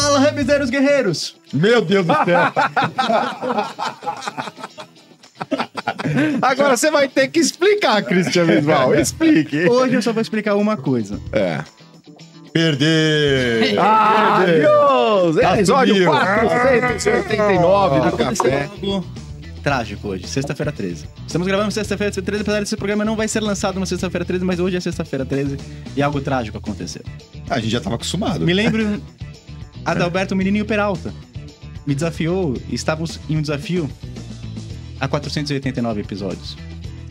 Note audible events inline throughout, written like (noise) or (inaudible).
Fala, Rabizeiros Guerreiros! Meu Deus do céu. (laughs) Agora você vai ter que explicar, Cristian Visual. Explique. Hoje eu só vou explicar uma coisa. É. Perder. Ah, Deus! Tá Episódio sumiu. 489 do Café. algo trágico hoje, sexta-feira 13. Estamos gravando sexta-feira 13, apesar desse programa não vai ser lançado na sexta-feira 13, mas hoje é sexta-feira 13 e algo trágico aconteceu. A gente já tava acostumado. Me lembro (laughs) Adalberto Menininho Peralta. Me desafiou, estávamos em um desafio há 489 episódios.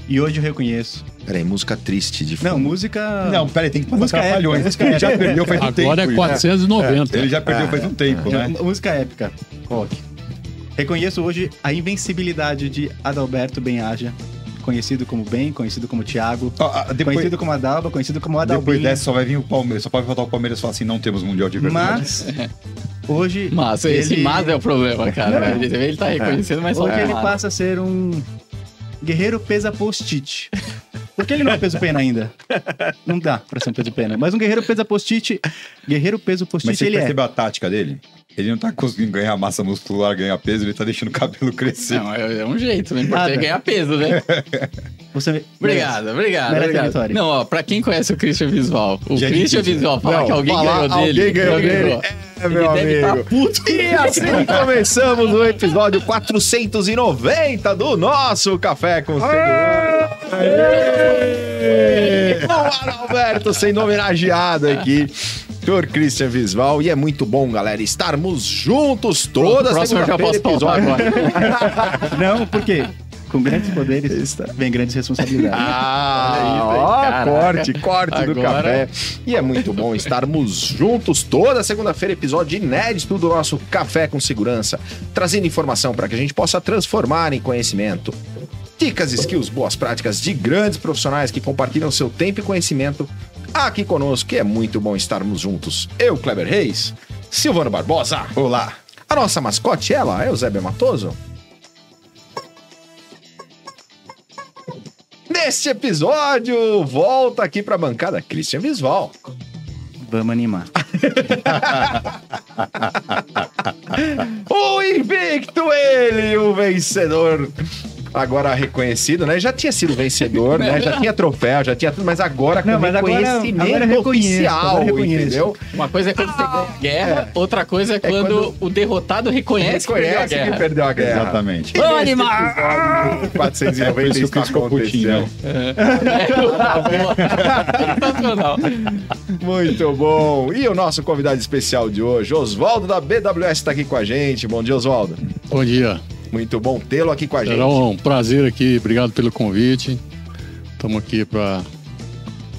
E hoje eu reconheço. Peraí, música triste de Não, fundo. música. Não, peraí, tem que passar Música trapalhões. épica, Ele já perdeu faz um tempo. Agora é isso. 490. Ele já perdeu faz um tempo, né? É, Música épica, rock. Reconheço hoje a invencibilidade de Adalberto Benhaja, conhecido como Ben, conhecido como Thiago, ah, depois, conhecido como Adalba, conhecido como depois Adalbinho. dessa só vai vir o Palmeiras. Só pode faltar o Palmeiras e falar assim: não temos Mundial de verdade. Mas (laughs) hoje. Mas esse ele- mas é o problema, cara. Ele, ele tá reconhecendo, mas só Hoje é ele mas. passa a ser um guerreiro pesa post-it. Porque ele não é peso pena ainda. Não dá pra ser um peso pena. Mas um guerreiro pesa post-it. Guerreiro peso Mas post-it você ele é. percebeu a tática dele? Ele não tá conseguindo ganhar massa muscular, ganhar peso, ele tá deixando o cabelo crescer. Não, é, é um jeito, né? Importante é ganhar peso, né? (laughs) Você Obrigado, obrigado. Merece obrigado. vitória. Não, ó, pra quem conhece o Christian Visual, o Já Christian disse, Visual falar Não, que alguém ganhou dele. alguém ganhou alguém dele. ganhou. É, meu ele deve amigo. estar puto. E assim começamos o episódio 490 do nosso Café com Segurança. Com o Adalberto sendo homenageado aqui por Christian Visval. E é muito bom, galera, estarmos juntos toda Próximo eu já segunda-feira. posso pautar episódio. agora. (laughs) Não, por quê? Com grandes poderes vem grandes responsabilidades. Ah, Olha isso, ó, corte, corte do Agora- café. E é muito bom estarmos juntos toda segunda-feira, episódio inédito do nosso Café com Segurança, trazendo informação para que a gente possa transformar em conhecimento. Dicas, skills, boas práticas de grandes profissionais que compartilham seu tempo e conhecimento aqui conosco, que é muito bom estarmos juntos. Eu, Kleber Reis, Silvano Barbosa. Olá. A nossa mascote, ela, é o Zébia Matoso. Neste episódio, volta aqui pra bancada Christian Visval. Vamos animar. (laughs) O invicto, ele, o vencedor. Agora reconhecido, né? Já tinha sido vencedor, né? Já tinha troféu, já tinha tudo, mas agora com Não, mas agora- reconhecimento agora reconheço, oficial, agora entendeu? Uma coisa é quando você ganha guerra, outra coisa é quando, quando- o derrotado reconhece, que perdeu a Reconhece que perdeu a guerra. Exatamente. E episódio 490 É isso que. Sensacional. Muito bom. E o nosso convidado especial de hoje, Oswaldo da BWS, está aqui com a gente. Bom dia, Oswaldo. Bom dia. Muito bom tê-lo aqui com a gente. Será um prazer aqui. Obrigado pelo convite. Estamos aqui para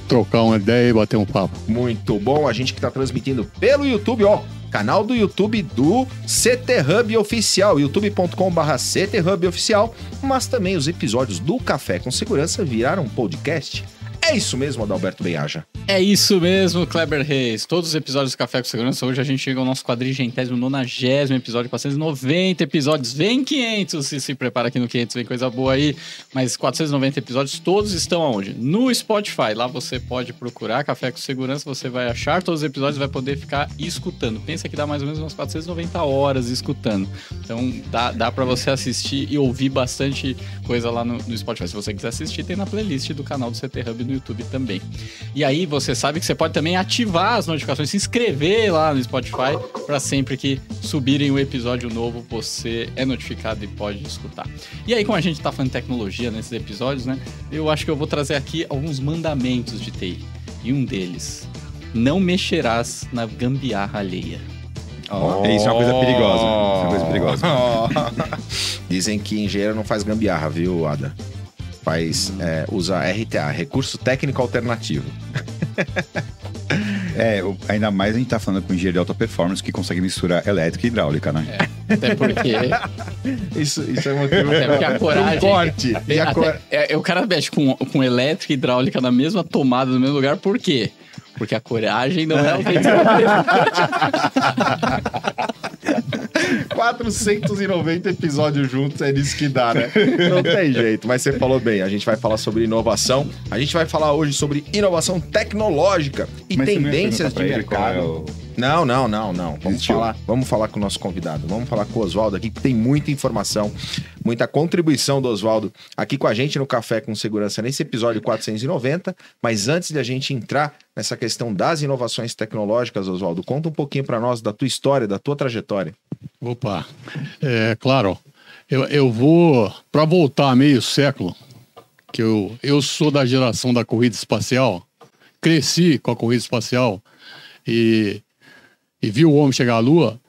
trocar uma ideia e bater um papo. Muito bom. A gente que está transmitindo pelo YouTube, ó. Canal do YouTube do CT Hub Oficial, youtube.com.br CT Hub Oficial, mas também os episódios do Café com Segurança viraram podcast. É isso mesmo, Adalberto Benhaja. É isso mesmo, Kleber Reis. Todos os episódios do Café com Segurança. Hoje a gente chega ao nosso quadrigentésimo, nonagésimo episódio, 490 episódios. Vem 500, se se prepara aqui no 500, vem coisa boa aí. Mas 490 episódios, todos estão aonde? No Spotify. Lá você pode procurar Café com Segurança, você vai achar todos os episódios vai poder ficar escutando. Pensa que dá mais ou menos umas 490 horas escutando. Então dá, dá para você assistir e ouvir bastante coisa lá no, no Spotify. Se você quiser assistir, tem na playlist do canal do CT Hub no YouTube também. E aí você sabe que você pode também ativar as notificações, se inscrever lá no Spotify para sempre que subirem o episódio novo, você é notificado e pode escutar. E aí, como a gente tá falando de tecnologia nesses episódios, né? Eu acho que eu vou trazer aqui alguns mandamentos de TI. E um deles, não mexerás na gambiarra alheia. É, Isso é uma coisa perigosa. Isso é uma coisa perigosa. (laughs) Dizem que engenheiro não faz gambiarra, viu, Ada? Faz, é, usa RTA, Recurso Técnico Alternativo. (laughs) É, ainda mais a gente tá falando com engenheiro de alta performance que consegue misturar elétrica e hidráulica, né? Até porque, (laughs) Isso, isso é motivo até porque a coragem. Um corte. E a Até- cor... é, o cara mexe com, com elétrica e hidráulica na mesma tomada, no mesmo lugar, por quê? Porque a coragem não é o vencedor. (laughs) 490 episódios juntos, é nisso que dá, né? Não tem jeito, mas você falou bem. A gente vai falar sobre inovação. A gente vai falar hoje sobre inovação tecnológica e Mas tendências de mercado. Não, não, não, não. Vamos Existiu. falar, vamos falar com o nosso convidado. Vamos falar com o Oswaldo aqui, que tem muita informação, muita contribuição do Oswaldo aqui com a gente no Café com Segurança nesse episódio 490. Mas antes de a gente entrar nessa questão das inovações tecnológicas, Oswaldo, conta um pouquinho para nós da tua história, da tua trajetória. Opa, é claro, eu, eu vou, para voltar meio século, que eu, eu sou da geração da corrida espacial, cresci com a corrida espacial e, e vi o homem chegar à Lua,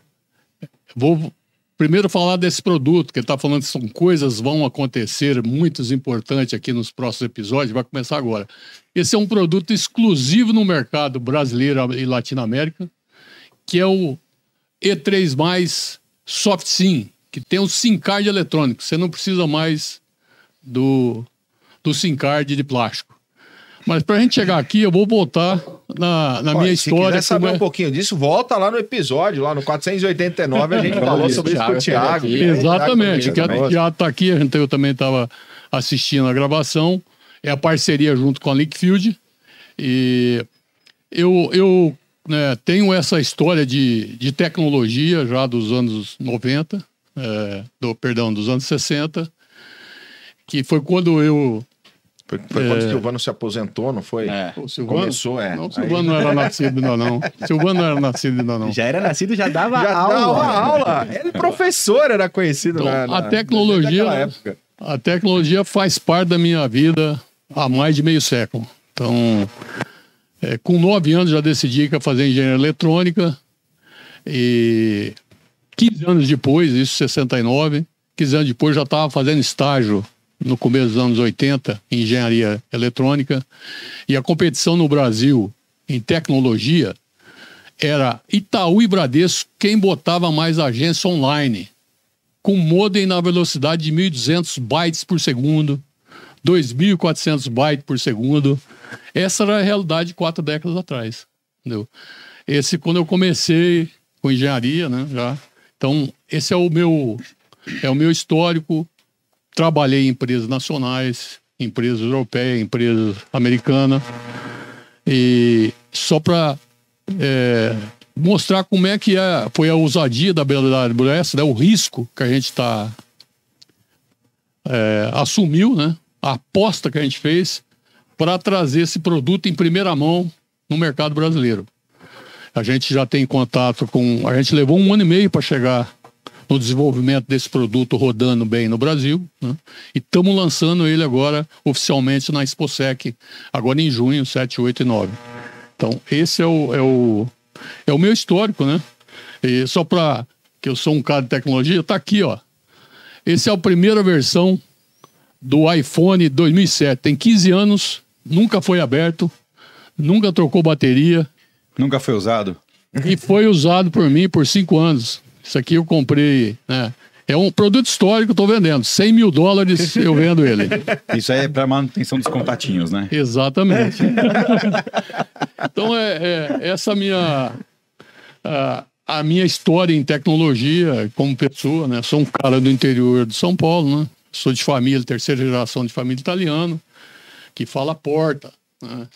vou primeiro falar desse produto, que ele está falando que são coisas vão acontecer muitos importantes aqui nos próximos episódios, vai começar agora. Esse é um produto exclusivo no mercado brasileiro e Latinoamérica, que é o E3 Soft SIM, que tem o SIM card eletrônico. Você não precisa mais do, do SIM card de plástico. Mas para a gente chegar aqui, eu vou voltar na, na Olha, minha se história. quiser saber é- um pouquinho disso, volta lá no episódio, lá no 489, a gente falou sobre isso com o Thiago. Exatamente, que Exatamente. já está aqui, gente, eu também estava assistindo a gravação. É a parceria junto com a Linkfield. E eu, eu né, tenho essa história de, de tecnologia já dos anos 90, é, do, perdão, dos anos 60, que foi quando eu. Foi, foi quando o Silvano se aposentou, não foi? É. O Silvano, Começou, é. Não, o Silvano não era nascido ainda, não. O Silvano não era nascido ainda, não. Já era nascido, já dava Já aula. dava aula. Ele professor era conhecido Então, na, na- a tecnologia- naquela época. A tecnologia faz parte da minha vida há mais de meio século. Então, é, com nove anos já decidi que ia fazer engenharia eletrônica e 15 anos depois, isso 69, 15 anos depois já estava fazendo estágio no começo dos anos 80 em engenharia eletrônica e a competição no Brasil em tecnologia era Itaú e Bradesco quem botava mais agência online com modem na velocidade de 1.200 bytes por segundo, 2.400 bytes por segundo. Essa era a realidade quatro décadas atrás, entendeu? Esse quando eu comecei com engenharia, né, já. Então, esse é o meu é o meu histórico. Trabalhei em empresas nacionais, empresas europeias, empresas americanas. E só para mostrar como é que é, foi a ousadia da BWS, né, o risco que a gente está assumiu, né, a aposta que a gente fez para trazer esse produto em primeira mão no mercado brasileiro. A gente já tem contato com, a gente levou um ano e meio para chegar no desenvolvimento desse produto rodando bem no Brasil, né? e estamos lançando ele agora oficialmente na ExpoSec, agora em junho, 7, 8 e 9. Então, esse é o, é o, é o meu histórico, né? E só para que eu sou um cara de tecnologia, tá aqui, ó. Esse é a primeira versão do iPhone 2007. Tem 15 anos, nunca foi aberto, nunca trocou bateria Nunca foi usado? e foi usado por mim por cinco anos. Isso aqui eu comprei, né? É um produto histórico, estou vendendo. 100 mil dólares eu vendo ele. (laughs) Isso aí é para manutenção dos contatinhos, né? Exatamente. (laughs) então é, é essa minha a, a minha história em tecnologia como pessoa, né? Sou um cara do interior de São Paulo, né? Sou de família, terceira geração de família italiana, que fala porta. Né?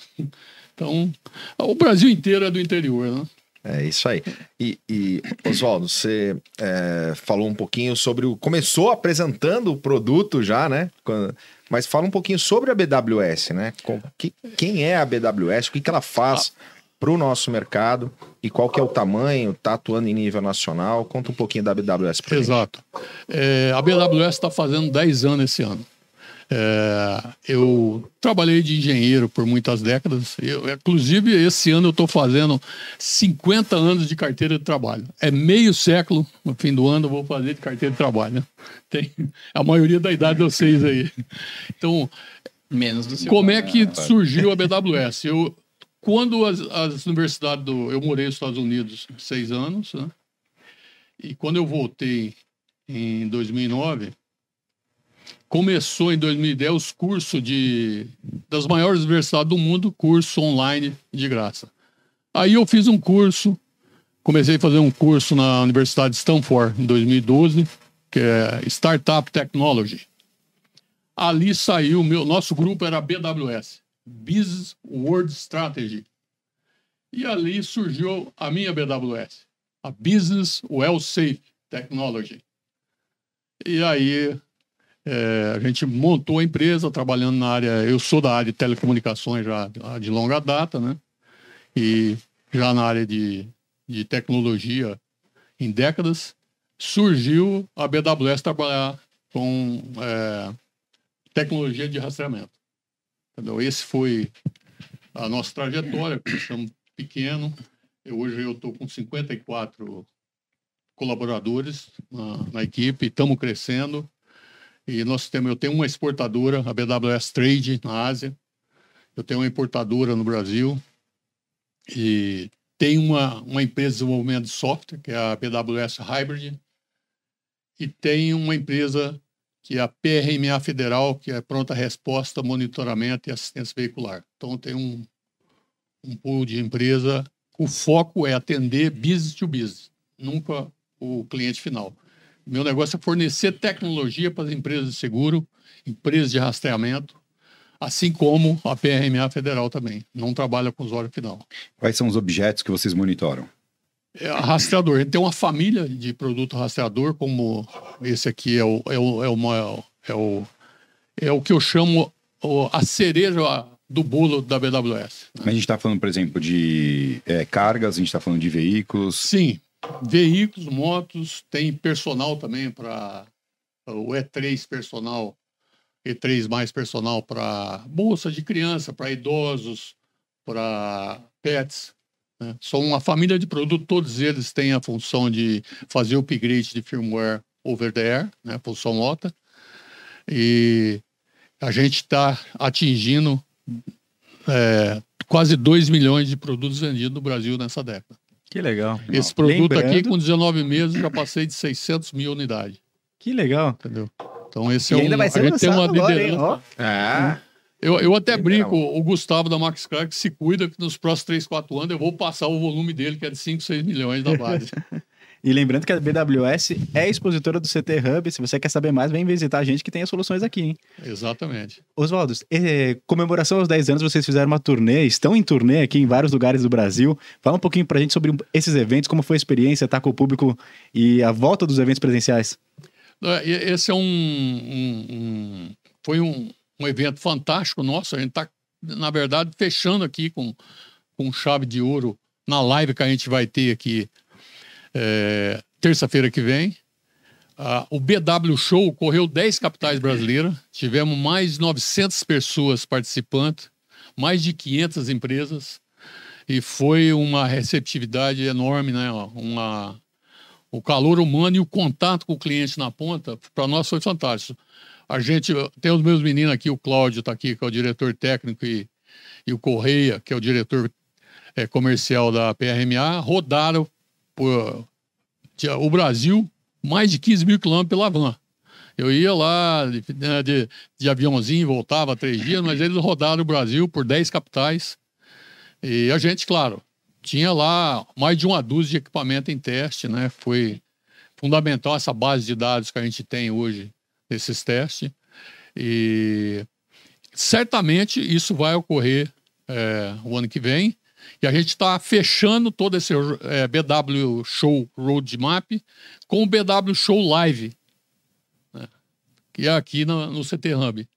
Então, o Brasil inteiro é do interior, né? É isso aí. E, e Oswaldo, você é, falou um pouquinho sobre o. Começou apresentando o produto já, né? Quando- mas fala um pouquinho sobre a BWS, né? Com- que- quem é a BWS? O que, que ela faz para o nosso mercado? E qual que é o tamanho? Está atuando em nível nacional? Conta um pouquinho da BWS para. Exato. É, a BWS está fazendo 10 anos esse ano. É, eu trabalhei de engenheiro por muitas décadas. Eu, inclusive, esse ano eu estou fazendo 50 anos de carteira de trabalho. É meio século, no fim do ano, eu vou fazer de carteira de trabalho. Né? Tem a maioria da idade de vocês aí. Então, Menos do seu. como é que surgiu a BWS? Eu, quando as, as universidades do. Eu morei nos Estados Unidos seis anos, né? E quando eu voltei em 2009, começou em 2010 os cursos de das maiores universidades do mundo, curso online de graça. Aí eu fiz um curso, comecei a fazer um curso na Universidade de Stanford em 2012, que é Startup Technology. Ali saiu, meu nosso grupo era BWS, Business World Strategy. E ali surgiu a minha BWS, a Business Well Safe Technology. E aí é, a gente montou a empresa trabalhando na área. Eu sou da área de telecomunicações já de longa data, né? E já na área de, de tecnologia em décadas, surgiu a BWS trabalhar com é, tecnologia de rastreamento. Entendeu? Esse foi a nossa trajetória, começamos pequeno. Eu, hoje eu estou com 54 colaboradores na, na equipe, estamos crescendo. E nós temos, eu tenho uma exportadora, a BWS Trade, na Ásia. Eu tenho uma importadora no Brasil. E tem uma, uma empresa de desenvolvimento de software, que é a BWS Hybrid. E tem uma empresa que é a PRMA Federal, que é Pronta Resposta, Monitoramento e Assistência Veicular. Então, tem um, um pool de empresa. O foco é atender business to business, nunca o cliente final. Meu negócio é fornecer tecnologia para as empresas de seguro, empresas de rastreamento, assim como a PRMA Federal também. Não trabalha com usuário final. Quais são os objetos que vocês monitoram? É, rastreador. A gente tem uma família de produto rastreador, como esse aqui é o, é o, é o, é o, é o que eu chamo a cereja do bolo da BWS. Né? Mas a gente está falando, por exemplo, de é, cargas, a gente está falando de veículos. Sim, veículos, motos, tem personal também para o E3 personal, E3 mais personal para bolsa de criança, para idosos, para pets. Né? São uma família de produtos, todos eles têm a função de fazer o upgrade de firmware over the air, né? função OTA. E a gente está atingindo é, quase 2 milhões de produtos vendidos no Brasil nessa década. Que legal. Esse produto Lembrando... aqui, com 19 meses, já passei de 600 mil unidades. Que legal. Entendeu? Então, esse e é um. Ainda vai ser a gente tem uma agora, liderança. É. Eu, eu até brinco, o Gustavo da Max Clark se cuida que nos próximos 3, 4 anos eu vou passar o volume dele, que é de 5, 6 milhões da base. (laughs) E lembrando que a BWS é expositora do CT Hub. Se você quer saber mais, vem visitar a gente que tem as soluções aqui, hein? Exatamente. Oswaldo, eh, comemoração aos 10 anos, vocês fizeram uma turnê, estão em turnê aqui em vários lugares do Brasil. Fala um pouquinho pra gente sobre esses eventos, como foi a experiência, estar com o público e a volta dos eventos presenciais. Esse é um, um, um foi um, um evento fantástico nosso. A gente está, na verdade, fechando aqui com, com chave de ouro na live que a gente vai ter aqui é, terça-feira que vem. Ah, o BW Show correu 10 capitais brasileiras, tivemos mais de 900 pessoas participantes, mais de 500 empresas, e foi uma receptividade enorme, né? Uma, o calor humano e o contato com o cliente na ponta, para nós foi fantástico. A gente tem os meus meninos aqui, o Cláudio está aqui, que é o diretor técnico, e, e o Correia, que é o diretor é, comercial da PRMA, rodaram por o Brasil mais de 15 mil quilômetros pela van. Eu ia lá de, né, de, de aviãozinho, voltava três dias, mas eles rodaram o Brasil por 10 capitais. E a gente, claro, tinha lá mais de uma dúzia de equipamento em teste, né? Foi fundamental essa base de dados que a gente tem hoje nesses testes. E certamente isso vai ocorrer é, o ano que vem. E a gente está fechando todo esse é, BW Show Roadmap com o BW Show Live, né? que é aqui no, no CT Hub.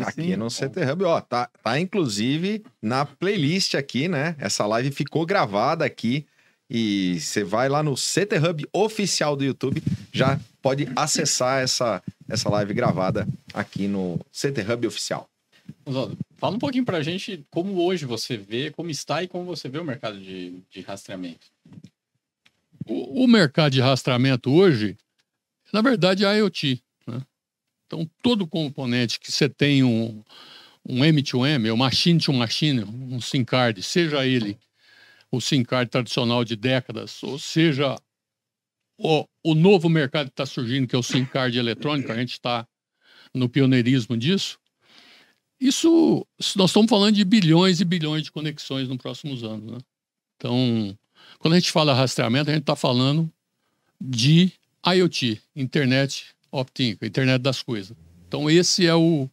aqui no CT Hub, ó, tá, tá inclusive na playlist aqui, né? Essa live ficou gravada aqui e você vai lá no CT Hub oficial do YouTube, já pode acessar essa, essa live gravada aqui no CT Hub oficial. Fala um pouquinho para a gente como hoje você vê, como está e como você vê o mercado de, de rastreamento. O, o, mercado de rastreamento hoje, na verdade, é a IoT. Né? Então, todo componente que você tem um, um M2M, ou machine to machine, um SIM card, seja ele o SIM card tradicional de décadas, ou seja o, o novo mercado que está surgindo, que é o SIM card eletrônico, a gente está no pioneirismo disso, isso, nós estamos falando de bilhões e bilhões de conexões nos próximos anos. Né? Então, quando a gente fala rastreamento, a gente está falando de IoT, Internet of Things, Internet das Coisas. Então, esse é o.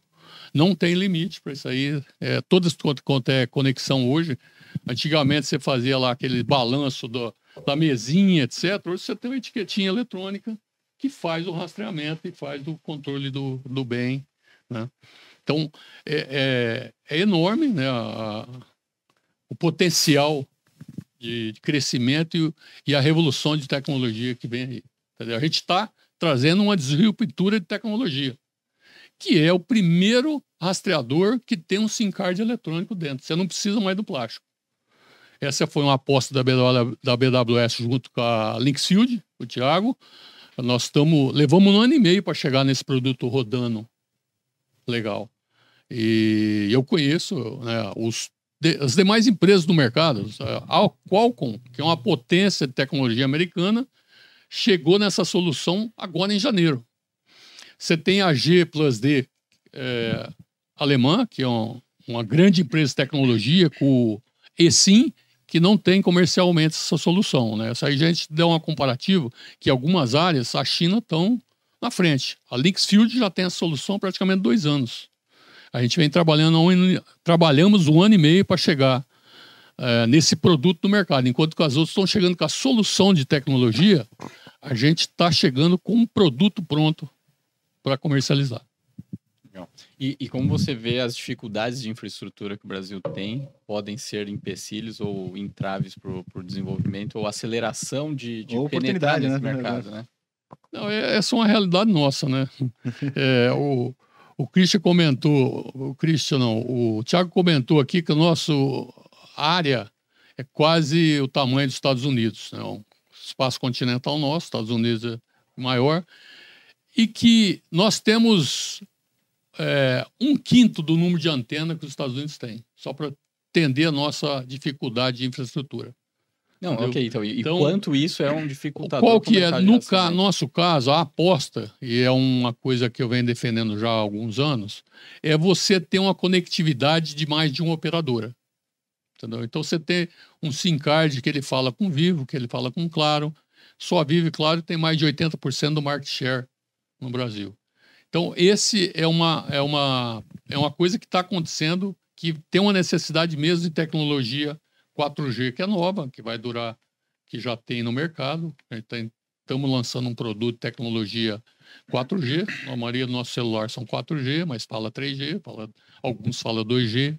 Não tem limite para isso aí. É, todas quanto é conexão hoje, Antigamente você fazia lá aquele balanço do, da mesinha, etc. Hoje você tem uma etiquetinha eletrônica que faz o rastreamento e faz o controle do, do bem. Né? Então, é, é, é enorme né, a, o potencial de, de crescimento e, e, a revolução de tecnologia que vem aí. Entendeu? A gente está trazendo uma disruptura de tecnologia, que é o primeiro rastreador que tem um SIM card eletrônico dentro. Você não precisa mais do plástico. Essa foi uma aposta da, BWS junto com a Linksfield, o Thiago. Nós levamos um ano e meio para chegar nesse produto rodando legal. E eu conheço né, os, de, as demais empresas do mercado. A Qualcomm, que é uma potência de tecnologia americana, chegou nessa solução agora em janeiro. Você tem a G Plus D é, alemã, que é um, uma grande empresa de tecnologia, com o eSIM, que não tem comercialmente essa solução. Né? Aí a gente deu uma comparativa que algumas áreas a China estão na frente. A Linksfield já tem a solução há praticamente dois anos. A gente vem trabalhando um, trabalhamos um ano e meio para chegar é, nesse produto no mercado, enquanto que as outras estão chegando com a solução de tecnologia, a gente está chegando com um produto pronto para comercializar. E, e, como você vê as dificuldades de infraestrutura que o Brasil tem podem ser empecilhos ou entraves para o desenvolvimento ou aceleração de, de penetrar nesse né? mercado, né? Não, é, essa é uma realidade nossa, né? (laughs) é, o, o Christian comentou, o Christian não, o Thiago comentou aqui que a nossa área é quase o tamanho dos Estados Unidos, né? O espaço continental nosso, Estados Unidos é maior, e que nós temos é, um quinto do número de antena que os Estados Unidos têm, só para entender a nossa dificuldade de infraestrutura. Não, entendeu? ok, então, e então, quanto isso é um dificultador? Qual que é, no ca nosso caso, a aposta, e é uma coisa que eu venho defendendo já há alguns anos, é você ter uma conectividade de mais de uma operadora. Entendeu? Então você tem um SIM card que ele fala com Vivo, que ele fala com Claro, só a Vivo e Claro tem mais de 80% do market share no Brasil. Então, esse é uma, é uma, é uma coisa que está acontecendo, que tem uma necessidade mesmo de tecnologia 4G, que é nova, que vai durar, que já tem no mercado. Estamos tá lançando um produto de tecnologia 4G. A maioria do nosso celular são 4G, mas fala 3G, fala, alguns falam 2G.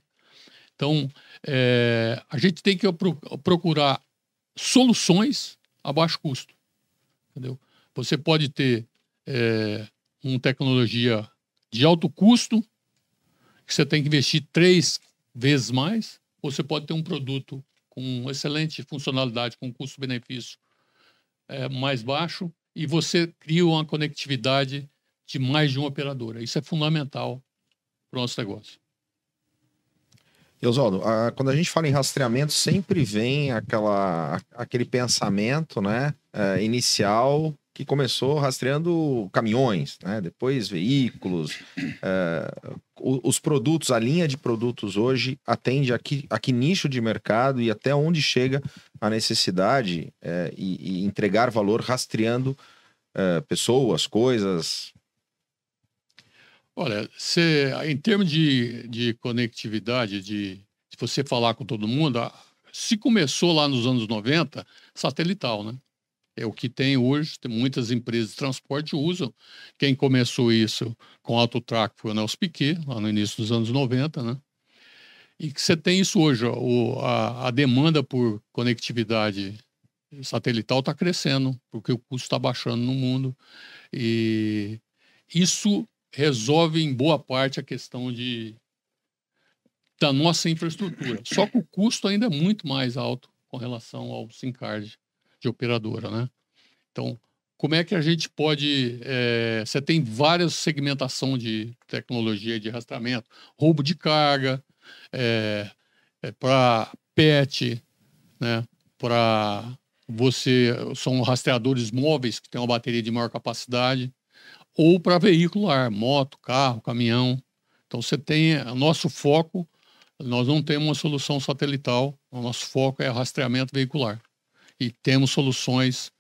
Então, é, a gente tem que procurar soluções a baixo custo. Entendeu? Você pode ter é, uma tecnologia de alto custo, que você tem que investir três vezes mais, você pode ter um produto com excelente funcionalidade, com custo-benefício é, mais baixo, e você cria uma conectividade de mais de uma operadora. Isso é fundamental para o nosso negócio. Oswaldo, quando a gente fala em rastreamento, sempre vem aquela, aquele pensamento né, é, inicial que começou rastreando caminhões, né? depois veículos. É, os produtos, a linha de produtos hoje atende a que, a que nicho de mercado e até onde chega a necessidade é, e, e, entregar valor rastreando é, pessoas, coisas. Olha, você, em termos de, de conectividade, de, de você falar com todo mundo, se começou lá nos anos 90, satelital, né? É o que tem hoje, tem muitas empresas de transporte usam. Quem começou isso com autotrack foi o Nelson Piquet, lá no início dos anos 90, né? E que você tem isso hoje, o, a, a demanda por conectividade satelital está crescendo, porque o custo está baixando no mundo. E isso resolve em boa parte a questão de, da nossa infraestrutura. Só que o custo ainda é muito mais alto com relação ao SIM card de operadora, né? Então, como é que a gente pode... É, você tem várias segmentação de tecnologia de rastreamento, roubo de carga, é, é para PET, né? Para você... São rastreadores móveis que têm uma bateria de maior capacidade, ou para veicular, moto, carro, caminhão. Então, você tem... Nosso foco, nós não temos uma solução satelital, o nosso foco é rastreamento veicular e temos soluções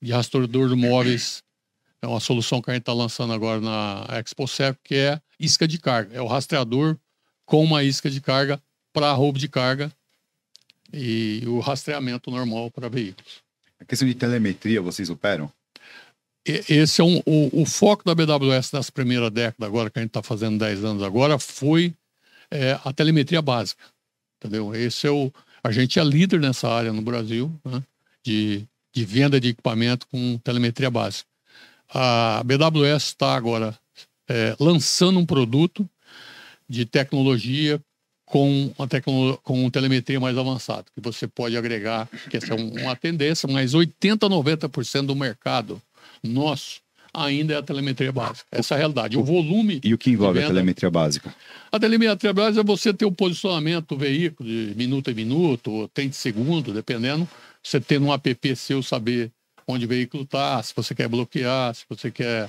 de rastreador de móveis. É uma solução que a gente está lançando agora na ExpoServe, que é isca de carga. É o rastreador com uma isca de carga para roubo de carga e o rastreamento normal para veículos. A questão de telemetria, vocês operam? Esse é um, o, o foco da BWS nessa primeira década, agora que a gente está fazendo 10 anos agora, foi é, a telemetria básica. Entendeu? Esse é o. A gente é líder nessa área no Brasil, né, de, de venda de equipamento com telemetria básica. A BWS está agora é, lançando um produto de tecnologia com a tecno, com telemetria mais avançada, que você pode agregar, que essa é um- uma tendência, mas 80 a 90% do mercado nosso ainda é a telemetria básica. Essa é a realidade. O volume. E o que envolve de a venda- telemetria básica? A telemetria básica é você ter o posicionamento do veículo de minuto em minuto, ou 30 segundos, dependendo. Você ter no app seu saber onde o veículo está, se você quer bloquear, se você quer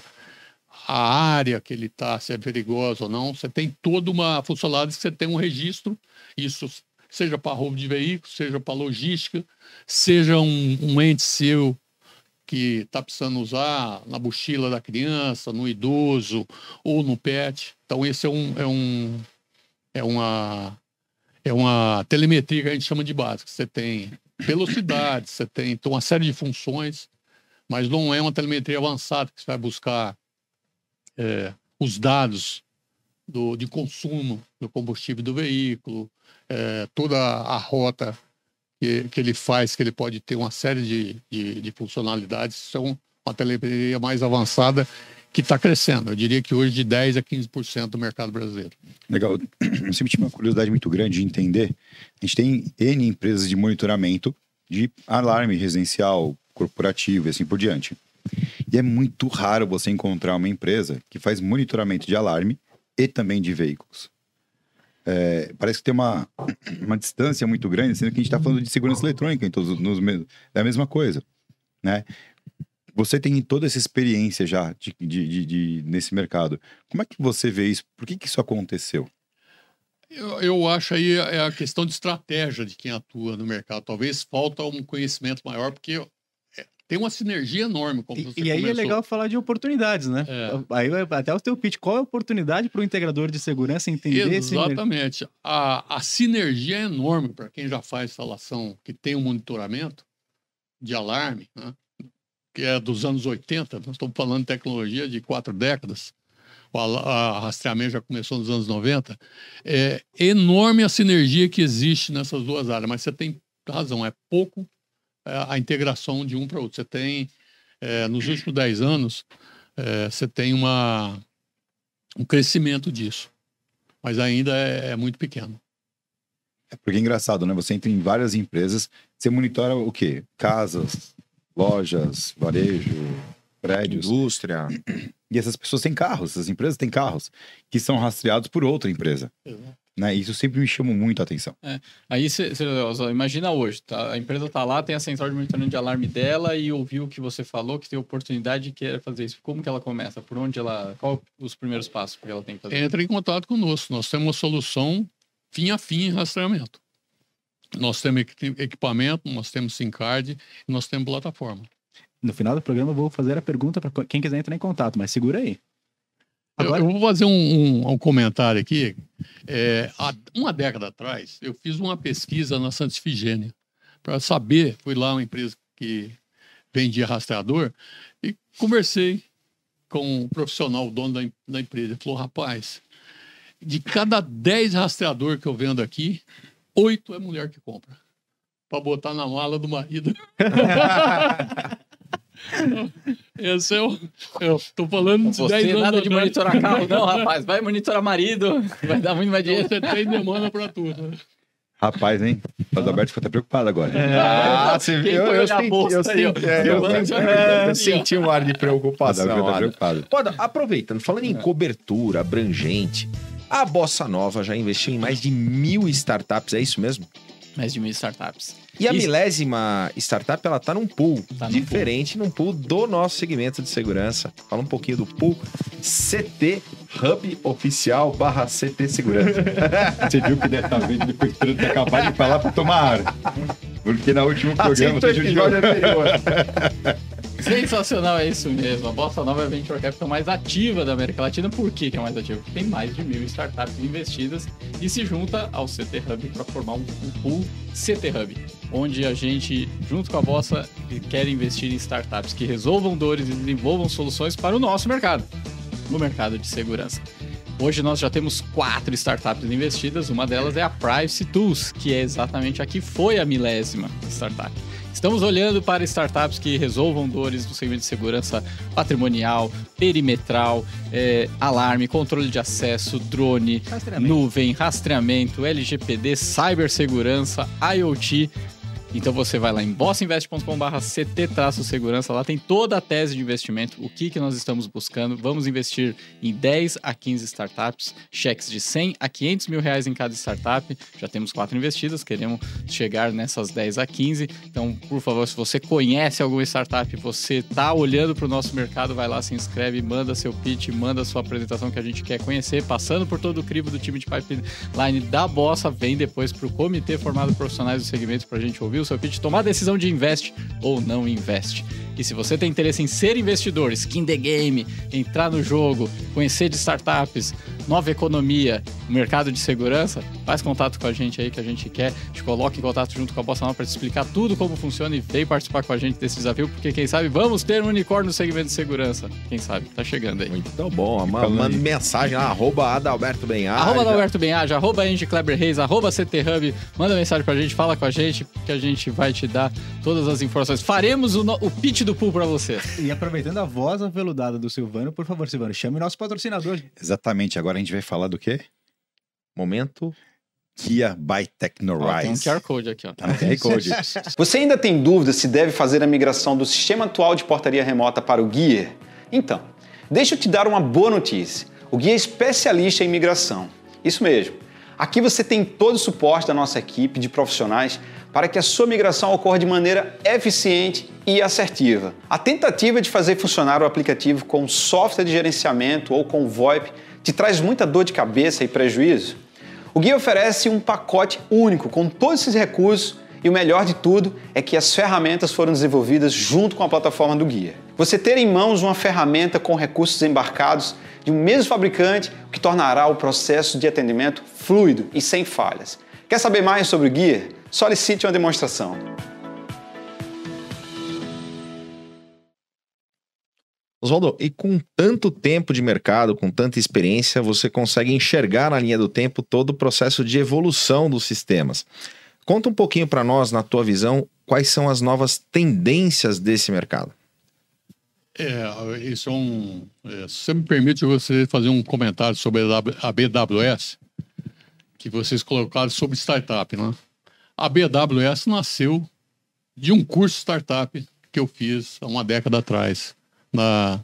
a área que ele está, se é perigoso ou não. Você tem toda uma funcionalidade que você tem um registro, isso seja para roubo de veículo, seja para logística, seja um, um ente seu que está precisando usar na mochila da criança, no idoso ou no pet. Então esse é um é um é uma é uma telemetria que a gente chama de básica. Você tem velocidade, você tem então, uma série de funções, mas não é uma telemetria avançada que você vai buscar é, os dados do, de consumo do combustível do veículo, é, toda a rota que, que ele faz, que ele pode ter uma série de, de, de funcionalidades, são uma telemetria mais avançada que está crescendo. Eu diria que hoje de 10% a 15% do mercado brasileiro. Legal. Eu sempre tive uma curiosidade muito grande de entender. A gente tem N empresas de monitoramento de alarme residencial, corporativo e assim por diante. E é muito raro você encontrar uma empresa que faz monitoramento de alarme e também de veículos. É, parece que tem uma, uma distância muito grande, sendo que a gente está falando de segurança eletrônica, em todos nos, é a mesma coisa. Né? Você tem toda essa experiência já de, de- de- nesse mercado. Como é que você vê isso? Por que, que isso aconteceu? Eu, eu acho aí é a questão de estratégia de quem atua no mercado. Talvez falta um conhecimento maior, porque é, tem uma sinergia enorme. Como E, você e aí é legal falar de oportunidades, né? É. Aí vai até o teu pitch. Qual é a oportunidade para o integrador de segurança entender esse? Exatamente. A, a sinergia é enorme para quem já faz instalação, que tem um monitoramento de alarme, né? que é dos anos 80. Nós estamos falando de tecnologia de quatro décadas. O a rastreamento já começou nos anos 90. É enorme a sinergia que existe nessas duas áreas, mas você tem razão, é pouco a integração de um para outro. Você tem, é, nos últimos 10 anos, é, você tem uma, um crescimento disso mas ainda é, é muito pequeno. É porque é engraçado, né? Você entra em várias empresas, você monitora o quê? Casas, lojas, varejo, prédios. Indústria. E essas pessoas têm carros, essas empresas têm carros, que são rastreados por outra empresa. Né? Isso sempre me chama muito a atenção. Aí você imagina hoje, tá? a empresa tá lá, tem a central de monitoramento de alarme dela e ouviu o que você falou, que tem oportunidade e quer fazer isso. Como que ela começa? Por onde ela. Qual os primeiros passos que ela tem que fazer? Entra em contato conosco. Nós temos uma solução fim a fim em rastreamento. Nós temos equi- equipamento, nós temos SIM card e nós temos plataforma. No final do programa eu vou fazer a pergunta para quem quiser entrar em contato, mas segura aí. Eu- Agora- Eu, vou fazer um, um- um comentário aqui. É, há uma década atrás, eu fiz uma pesquisa na Santa Ifigênia para saber. Fui lá uma empresa que vendia rastreador e conversei com o profissional, o dono da, da empresa. Ele falou: rapaz, de cada 10 rastreador que eu vendo aqui, oito é mulher que compra. Para botar na mala do marido. (laughs) (laughs) Esse é o. Eu tô falando de 10 Você anos nada de atrás. monitorar carro, não, (laughs) rapaz. Vai monitorar marido, vai dar muito mais dinheiro. você tem demanda para tudo. Rapaz, hein? O Adalberto ficou até preocupado agora. Ah, você Quem viu? Eu, a senti, eu, é, eu, Eu- senti- É, eu senti um ar de preocupação. Adalberto tá preocupado. Aproveitando, falando em cobertura abrangente, a Bossa Nova já investiu em mais de mil startups, é isso mesmo? Mais de mil startups. E a Isso. milésima startup, ela tá num pool Tá num diferente, num pool do nosso segmento de segurança. Fala um pouquinho do pool CT Hub Oficial barra CT Segurança. (laughs) Você viu que dessa vez ele foi esperando ter acabado de falar para tomar ar. Porque na última programa Assista o você episódio judiou. anterior. (laughs) Sensacional, é isso mesmo. A Bossa Nova é a Venture Capital mais ativa da América Latina. Por que, é mais ativa? Porque tem mais de mil startups investidas e se junta ao CT Hub para formar um pool CT Hub, onde a gente, junto com a Bossa, quer investir em startups que resolvam dores e desenvolvam soluções para o nosso mercado, no mercado de segurança. Hoje nós já temos quatro startups investidas, uma delas é a Privacy Tools, que é exatamente a que foi a milésima startup. Estamos olhando para startups que resolvam dores do segmento de segurança patrimonial, perimetral, é, alarme, controle de acesso, drone, Rastreamento. nuvem, rastreamento, LGPD, cibersegurança, IoT. Então você vai lá em bossinvest.com.br CT-segurança, lá tem toda a tese de investimento, o que, que nós estamos buscando. Vamos investir em 10 a 15 startups, cheques de 100 a 500 mil reais em cada startup. Já temos quatro investidas, queremos chegar nessas 10 a 15. Então, por favor, se você conhece alguma startup, você está olhando para o nosso mercado, vai lá, se inscreve, manda seu pitch, manda sua apresentação que a gente quer conhecer, passando por todo o crivo do time de pipeline da Bossa, vem depois para o comitê formado por profissionais do segmento para a gente ouvir o seu pitch, tomar a decisão de investe ou não investe. E se você tem interesse em ser investidor, skin the game, entrar no jogo, conhecer de startups, nova economia, mercado de segurança, faz contato com a gente aí que a gente quer, te coloca em contato junto com a Bossa Nova para te explicar tudo como funciona e vem participar com a gente desse desafio, porque quem sabe vamos ter um unicórnio no segmento de segurança. Quem sabe? Tá chegando aí. Muito bom. Manda mensagem lá, arroba Adalberto Benhaja. Arroba Alberto Benhaja, arroba Andy Kleber Reis, arroba CT Hub. Manda mensagem pra gente, fala com a gente, que a gente vai te dar todas as informações. Faremos o, no- o pitch do pool pra você. E aproveitando a voz aveludada do Silvano, por favor, Silvano, chame o nosso patrocinador. Exatamente. Agora a gente vai falar do quê? Momento. Kia by Ó, tem um Technorise. QR Code aqui, ó. Tá no QR (laughs) Code. Você ainda tem dúvida se deve fazer a migração do sistema atual de portaria remota para o Gear? Então, deixa eu te dar uma boa notícia. O Gear é especialista em migração. Isso mesmo. Aqui você tem todo o suporte da nossa equipe de profissionais para que a sua migração ocorra de maneira eficiente e assertiva. A tentativa de fazer funcionar o aplicativo com software de gerenciamento ou com VoIP te traz muita dor de cabeça e prejuízo? O Guia oferece um pacote único com todos esses recursos e o melhor de tudo é que as ferramentas foram desenvolvidas junto com a plataforma do Guia. Você ter em mãos uma ferramenta com recursos embarcados de um mesmo fabricante, o que tornará o processo de atendimento fluido e sem falhas. Quer saber mais sobre o Guia? Solicite uma demonstração. Oswaldo, e com tanto tempo de mercado, com tanta experiência, você consegue enxergar na linha do tempo todo o processo de evolução dos sistemas. Conta um pouquinho para nós, na tua visão, quais são as novas tendências desse mercado. É, isso é um. é, se você me permite, eu gostaria de fazer um comentário sobre a BWS, que vocês colocaram sobre startup, né? A BWS nasceu de um curso startup que eu fiz há uma década atrás, na,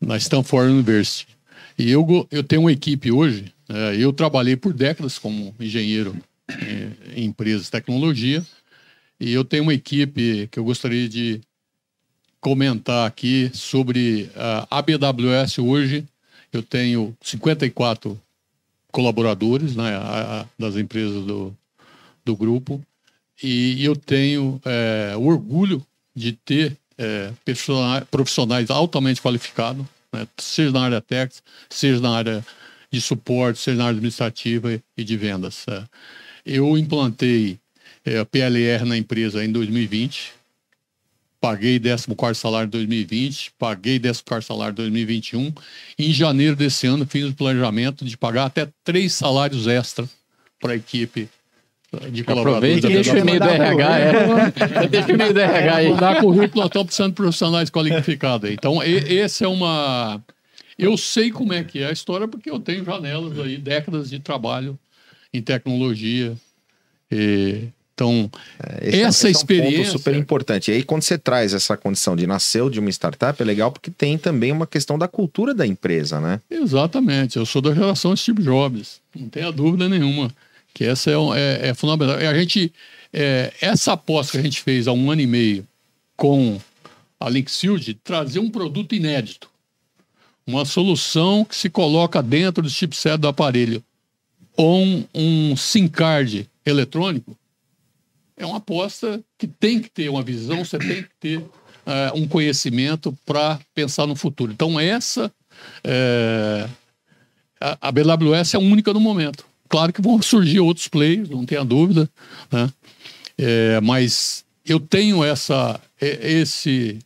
na Stanford University. E eu, eu tenho uma equipe hoje, é, eu trabalhei por décadas como engenheiro em empresas de tecnologia, e eu tenho uma equipe que eu gostaria de comentar aqui sobre a ABWS hoje. Eu tenho 54 colaboradores né, a- a- das empresas do, do grupo e eu tenho é, orgulho de ter é, profissionais altamente qualificados, né, seja na área técnica, seja na área de suporte, seja na área administrativa e de vendas. é. Eu implantei é, a PLR na empresa em 2020, paguei 14 salário em 2020, paguei 14 salário em 2021. Em janeiro desse ano, fiz o planejamento de pagar até três salários extra para a equipe de. Aproveita e da (laughs) deixa o e-mail do Mandar RH. É. Deixa o e-mail do RH aí. Mudar currículo, estamos precisando de profissionais qualificados. Então, e- esse é uma. Eu sei como é que é a história, porque eu tenho janelas aí, décadas de trabalho em tecnologia. E, então, Esse Essa esse experiência- É um ponto super importante. E aí, quando você traz essa condição de nasceu de uma startup, é legal porque tem também uma questão da cultura da empresa, né? Exatamente, eu sou da geração Steve Jobs, não tenha dúvida nenhuma que essa é, é- é fundamental. A gente, é, essa aposta que a gente fez há um ano e meio com a de trazer um produto inédito, uma solução que se coloca dentro do chipset do aparelho, ou um, um SIM card eletrônico, é uma aposta que tem que ter uma visão, você tem que ter é, um conhecimento para pensar no futuro. Então, essa. É, a, a BWS é única no momento. Claro que vão surgir outros players, não tenha dúvida, né? É, mas eu tenho essa, esse,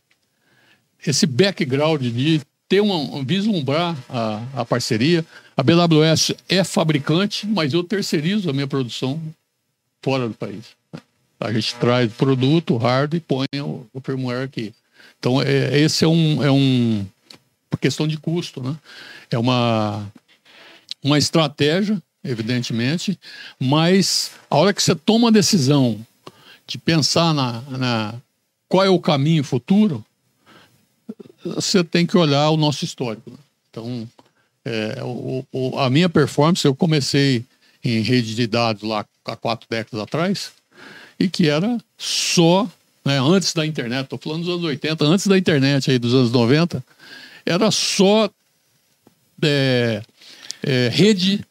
esse background de ter um, vislumbrar a, a parceria. A BWS é fabricante, mas eu terceirizo a minha produção fora do país. A gente traz produto, hardware e põe o, o firmware aqui. Então, é, esse é um, é um uma questão de custo, né? É uma, uma estratégia, evidentemente, mas a hora que você toma a decisão de pensar na, na qual é o caminho futuro, você tem que olhar o nosso histórico. Né? Então, é, o, o, a minha performance, eu comecei em rede de dados lá há quatro décadas atrás, e que era só, né, antes da internet, estou falando dos anos 80, antes da internet aí dos anos 90, era só é, é, rede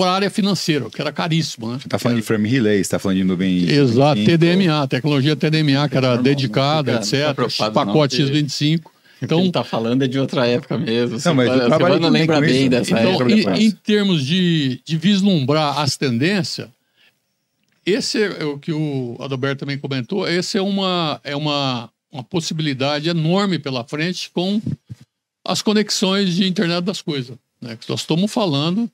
para a área financeira, que era caríssimo. Né? Você está falando de frame relay, você está falando de nuvem. Exato, TDMA, tecnologia TDMA, que era dedicada, etc. Pacote X25. Então, que está falando é de outra época mesmo. Não, mas o trabalho não lembra bem dessa então, época. Em, em termos de, de vislumbrar as tendências, esse é o que o Adalberto também comentou, esse é uma, é uma, uma possibilidade enorme pela frente com as conexões de internet das coisas. Né? Nós estamos falando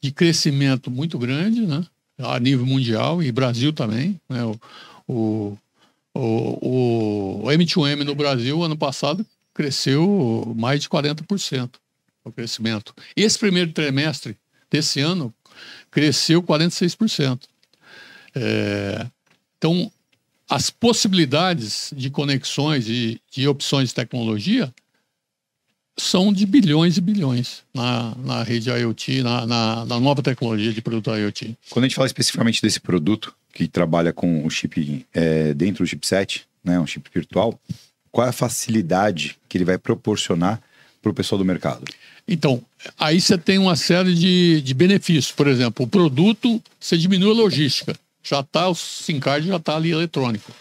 de crescimento muito grande, né? a nível mundial e Brasil também. Né? O, o, o, o M2M no Brasil, ano passado, cresceu mais de 40% o crescimento. Esse primeiro trimestre desse ano cresceu 46%. É, então, as possibilidades de conexões e de opções de tecnologia são de bilhões e bilhões na, na rede IoT, na, na, na, nova tecnologia de produto IoT. Quando a gente fala especificamente desse produto que trabalha com o chip é, dentro do chipset, né, um chip virtual, qual é a facilidade que ele vai proporcionar para o pessoal do mercado? Então, aí você tem uma série de, de benefícios. Por exemplo, o produto, você diminui a logística. Já está, o SIM card já está ali eletrônico.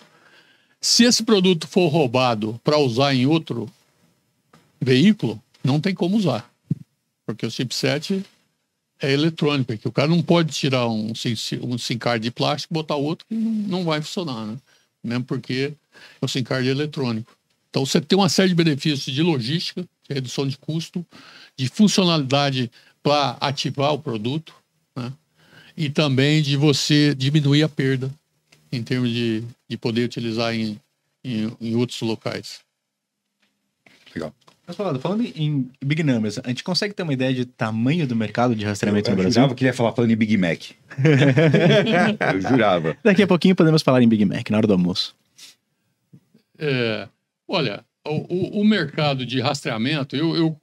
Se esse produto for roubado para usar em outro veículo, não tem como usar. Porque o chipset é eletrônico, que o cara não pode tirar um, um SIM card de plástico e botar outro que não vai funcionar, né? Mesmo porque o SIM card é eletrônico. Então você tem uma série de benefícios de logística, de redução de custo, de funcionalidade para ativar o produto, né? e também de você diminuir a perda em termos de, de poder utilizar em, em, em outros locais. Legal. Mas falando, falando em big numbers, a gente consegue ter uma ideia de tamanho do mercado de rastreamento eu, eu no Brasil? Eu jurava que ele ia falar falando em Big Mac. (laughs) eu jurava. Daqui a pouquinho podemos falar em Big Mac, na hora do almoço. É, olha, o, o, mercado de rastreamento, eu, eu,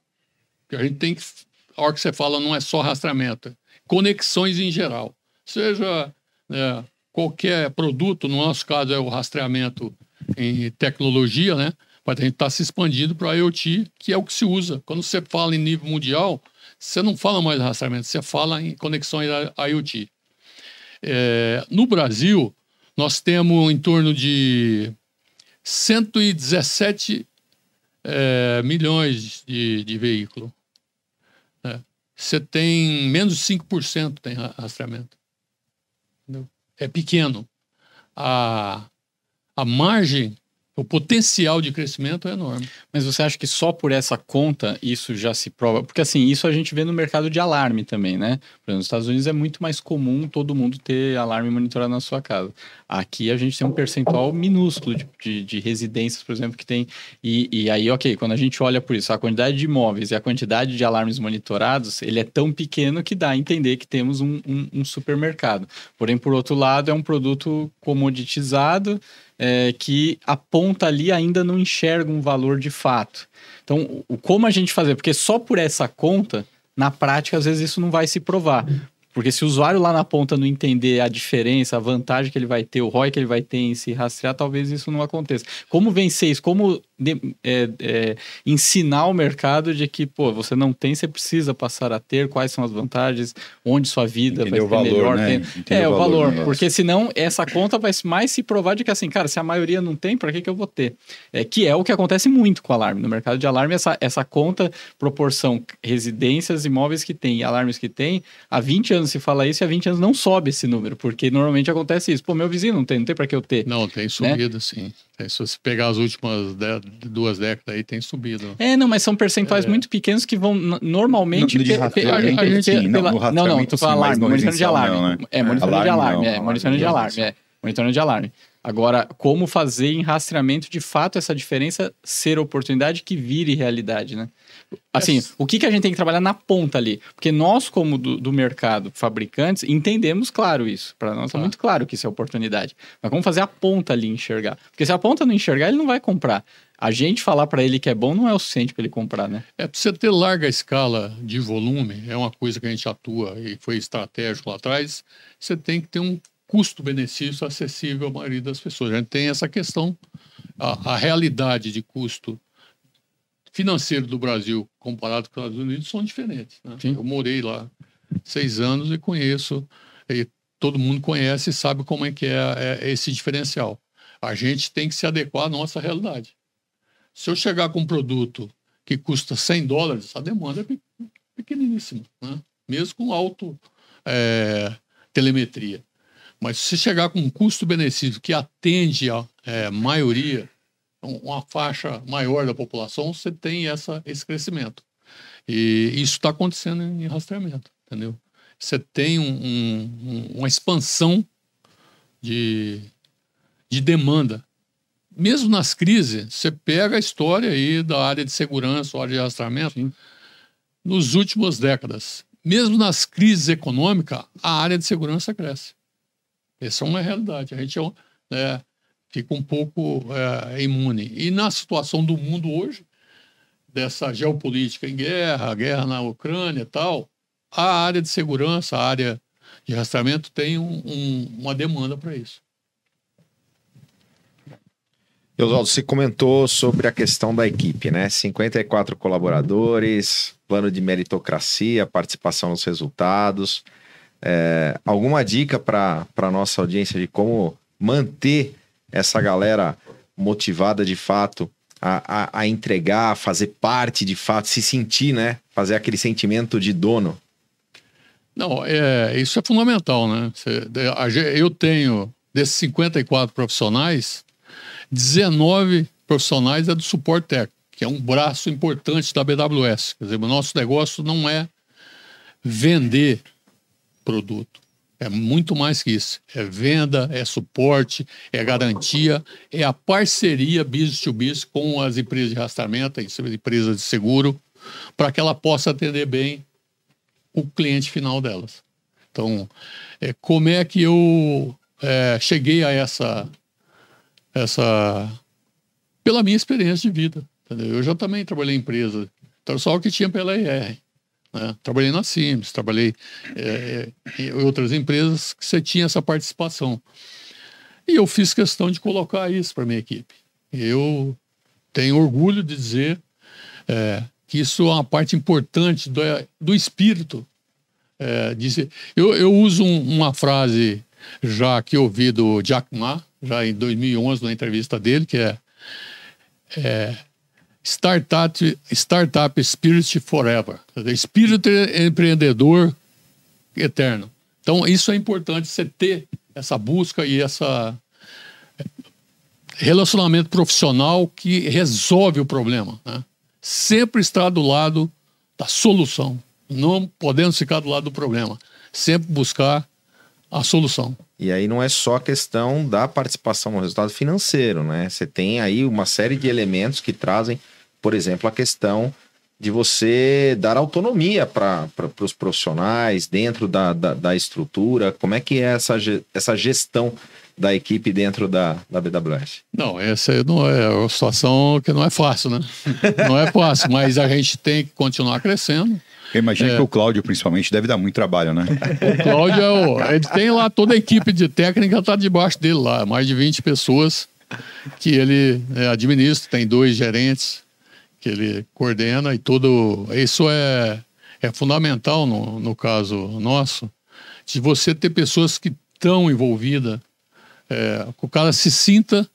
a gente tem que. A hora que você fala, não é só rastreamento, é conexões em geral. Seja né, qualquer produto, no nosso caso é o rastreamento em tecnologia, né? Mas a gente está se expandindo para a IoT, que é o que se usa. Quando você fala em nível mundial, você não fala mais rastreamento, você fala em conexões IoT. É, no Brasil, nós temos em torno de 117 é, milhões de, de veículos. É. Você tem menos de 5% tem rastreamento. Entendeu? É pequeno. A, a margem o potencial de crescimento é enorme. Mas você acha que só por essa conta isso já se prova? Porque assim, isso a gente vê no mercado de alarme também, né? Por exemplo, nos Estados Unidos é muito mais comum todo mundo ter alarme monitorado na sua casa. Aqui a gente tem um percentual minúsculo de, de, de residências, por exemplo, que tem. E, e, aí, ok, quando a gente olha por isso, a quantidade de imóveis e a quantidade de alarmes monitorados, ele é tão pequeno que dá a entender que temos um, um, um supermercado. Porém, por outro lado, é um produto comoditizado é, que aponta ali ainda não enxerga um valor de fato. Então, o, como a gente fazer? Porque só por essa conta, na prática, às vezes isso não vai se provar. Porque se o usuário lá na ponta não entender a diferença, a vantagem que ele vai ter, o ROI que ele vai ter em se rastrear, talvez isso não aconteça. Como vencer isso? Como de- é, é, ensinar o mercado de que, pô, você não tem, você precisa passar a ter, quais são as vantagens, onde sua vida Entender vai ser valor, melhor. né? É, o valor negócio. porque senão essa conta vai mais se provar de que assim, cara, se a maioria não tem, para que, que eu vou ter? É, que é o que acontece muito com alarme. No mercado de alarme, essa, essa conta, proporção residências, imóveis que tem e alarmes que tem, há 20 anos se fala isso e há 20 anos não sobe esse número, porque normalmente acontece isso. Pô, meu vizinho não tem, não tem para que eu ter. Não, tem subido, sim. Tem- se você pegar as últimas duas décadas aí, tem subido. É, não, mas são percentuais muito pequenos que vão normalmente. No- de pe- pe- rastreamento, pe- sim, não, pela- no não, não, rastreamento, tô falando alarme, no monitorando de alarme. não, né? É, monitorando de Alarme é, monitorando de não, alarme, é. Monitorando de alarme. Agora, como fazer em rastreamento de fato essa diferença ser oportunidade que vire realidade, né? Assim, o que, que a gente tem que trabalhar na ponta ali? Porque nós, como do, do mercado, fabricantes, entendemos claro isso. Para nós é Tá. muito claro que isso é oportunidade. Mas como fazer a ponta ali enxergar? Porque se a ponta não enxergar, ele não vai comprar. A gente falar para ele que é bom não é o suficiente para ele comprar, né? É para você ter larga escala de volume, é uma coisa que a gente atua e foi estratégico lá atrás. Você tem que ter um custo-benefício acessível à maioria das pessoas. A gente tem essa questão, a, a realidade de custo financeiro do Brasil comparado com os Estados Unidos são diferentes. né? Eu morei lá seis anos e conheço, e todo mundo conhece e sabe como é que é, é esse diferencial. A gente tem que se adequar à nossa realidade. Se eu chegar com um produto que custa 100 dólares, a demanda é pe- pequeniníssima, né? mesmo com alto é, telemetria. Mas se chegar com um custo-benefício que atende a é, maioria, um- uma faixa maior da população, você tem essa, esse crescimento. E isso está acontecendo em rastreamento, entendeu? Você tem um- um- um- uma expansão de, de demanda. Mesmo nas crises, você pega a história aí da área de segurança, área de rastreamento, nos últimos décadas. Mesmo nas crises econômicas, a área de segurança cresce. Essa é uma realidade. A gente é né, fica um pouco é, imune. E na situação do mundo hoje, dessa geopolítica em guerra, guerra na Ucrânia e tal, a área de segurança, a área de rastreamento tem um- um- uma demanda para isso. Oswaldo, você comentou sobre a questão da equipe, né? 54 colaboradores, plano de meritocracia, participação nos resultados. É, alguma dica para a nossa audiência de como manter essa galera motivada de fato a, a, a entregar, a fazer parte de fato, se sentir, né? Fazer aquele sentimento de dono. Não, é, isso é fundamental, né? Eu tenho, desses 54 profissionais, 19 profissionais é do suporte técnico, que é um braço importante da BWS. Quer dizer, o nosso negócio não é vender produto. É muito mais que isso. É venda, é suporte, é garantia, é a parceria business to business com as empresas de rastreamento, as empresas de seguro, para que ela possa atender bem o cliente final delas. Então, é, como é que eu é, cheguei a essa, essa. pela minha experiência de vida. entendeu? Eu já também trabalhei em empresa, então só o que tinha pela IR. Né? Trabalhei na Sims, trabalhei é, em outras empresas que você tinha essa participação. E eu fiz questão de colocar isso para minha equipe. Eu tenho orgulho de dizer é, que isso é uma parte importante do, do espírito. É, de eu, eu uso um- uma frase já que ouvi do Jack Ma, já em 2011, na entrevista dele, que é, é, startup, startup Spirit Forever. Espírito empreendedor eterno. Então, isso é importante, você ter essa busca e essa relacionamento profissional que resolve o problema. Né? Sempre estar do lado da solução. Não podemos ficar do lado do problema. Sempre buscar a solução. E aí não é só a questão da participação no resultado financeiro, né? Você tem aí uma série de elementos que trazem, por exemplo, a questão de você dar autonomia para os profissionais dentro da, da, da estrutura. Como é que é essa, essa gestão da equipe dentro da, da BWS? Não, essa aí não é uma situação que não é fácil, né? (laughs) Não é fácil, mas a gente tem que continuar crescendo. Eu imagino É. que o Cláudio, principalmente, deve dar muito trabalho, né? O Cláudio, é o- ele tem lá toda a equipe de técnica, tá debaixo dele lá, mais de 20 pessoas. que ele é, administra, tem dois gerentes que ele coordena e tudo. Isso é, é fundamental no, no caso nosso, de você ter pessoas que estão envolvidas, é, que o cara se sinta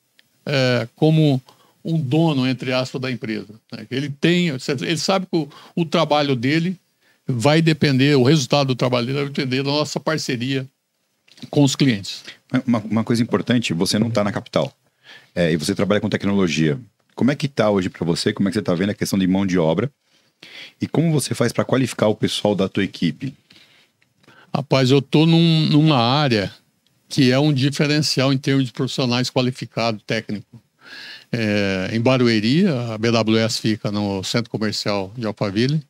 é, como um dono, entre aspas, da empresa. né? Ele tem, ele sabe que o, o trabalho dele vai depender, o resultado do trabalho dele vai depender da nossa parceria com os clientes. Uma, uma coisa importante, você não está na capital. É, e você trabalha com tecnologia. Como é que tá hoje para você? Como é que você está vendo a questão de mão de obra? E como você faz para qualificar o pessoal da tua equipe? Rapaz, eu tô num- numa área que é um diferencial em termos de profissionais qualificados, técnico. É, em Barueri, a BWS fica no Centro Comercial de Alphaville.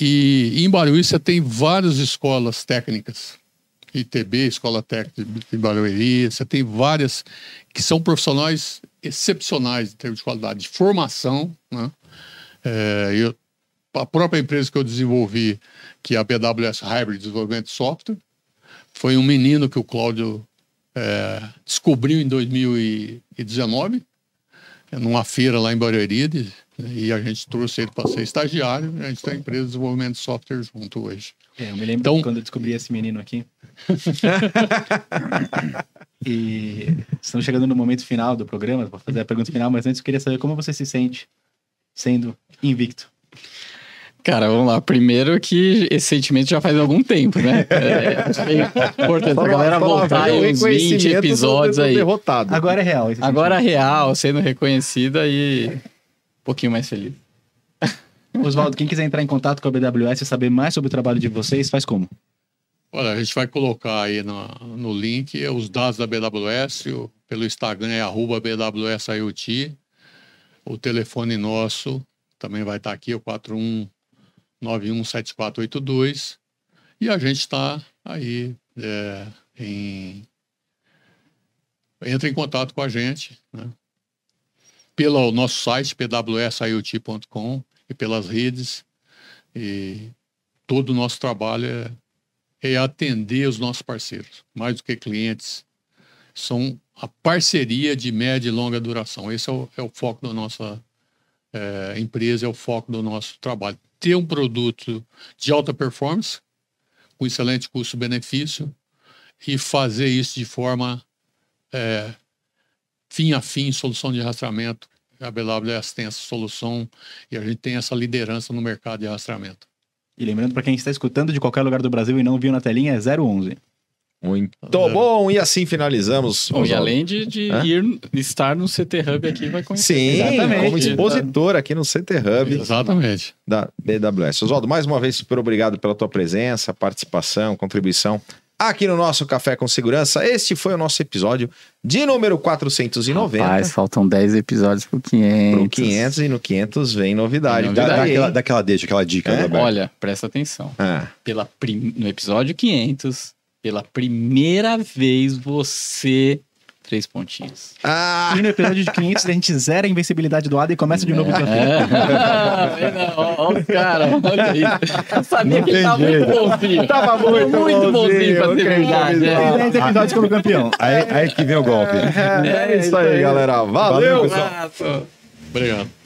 E em Barueri você tem várias escolas técnicas. ITB, Escola Técnica de Barueri, você tem várias que são profissionais excepcionais em termos de qualidade de formação, né? É, eu, a própria empresa que eu desenvolvi, que é a BWS Hybrid Desenvolvimento de Software, foi um menino que o Cláudio é, descobriu em 2019, numa feira lá em Barueri, de- e a gente trouxe ele para ser estagiário, a gente tem a empresa de desenvolvimento de software junto hoje. É, eu me lembro Então- quando eu descobri esse menino aqui. (laughs) e estamos chegando no momento final do programa, vou fazer a pergunta final, mas antes eu queria saber como você se sente sendo invicto. Cara, vamos lá. Primeiro que esse sentimento já faz algum tempo, né? (laughs) É, que é importante a galera voltar aí uns 20 episódios aí. Derrotado. Agora é real. Agora real, sendo reconhecida e um pouquinho mais feliz. Oswaldo, quem quiser entrar em contato com a BWS e saber mais sobre o trabalho de vocês, faz como? Olha, a gente vai colocar aí no, no link os dados da BWS, o- pelo Instagram é arroba BWS IoT. O telefone nosso também vai estar aqui, é o 41917482. E a gente está aí é, em... Entra em contato com a gente, né? Pelo nosso site, pwsiot.com e pelas redes. E todo o nosso trabalho é é atender os nossos parceiros, mais do que clientes. São a parceria de média e longa duração. Esse é o, é o foco da nossa eh, empresa, é o foco do nosso trabalho. Ter um produto de alta performance, com excelente custo-benefício, e fazer isso de forma eh, fim a fim, solução de rastreamento. A BWS tem essa solução e a gente tem essa liderança no mercado de rastreamento. E lembrando para quem está escutando de qualquer lugar do Brasil e não viu na telinha, é 011. Muito bom. E assim finalizamos. Bom, e além de, de ir estar no CT Hub aqui, vai conhecer. Sim, Exatamente. como expositor aqui no CT Hub Exatamente. da BWS. Oswaldo, mais uma vez, super obrigado pela tua presença, participação, contribuição aqui no nosso Café com Segurança. Este foi o nosso episódio de número 490. Rapaz, faltam 10 episódios pro 500. Pro 500 e no 500 vem novidade. Vem Dá, dá aquela, dá aquela deixa, aquela dica, É? Roberto. Olha, presta atenção. Ah, Pela prim... No episódio 500, pela primeira vez, você... Três pontinhos. Ah, E no episódio de 500, a gente zera a invencibilidade do Ada e começa de novo o desafio. É, (laughs) ó o cara, olha isso. Eu sabia que ele tava muito bonzinho. Tava muito muito bonzinho pra ser bonzinho, verdade. é. Tem 10 episódios como campeão. Aí, aí que vem o golpe. é isso aí, galera. Valeu. pessoal. Abraço. Obrigado.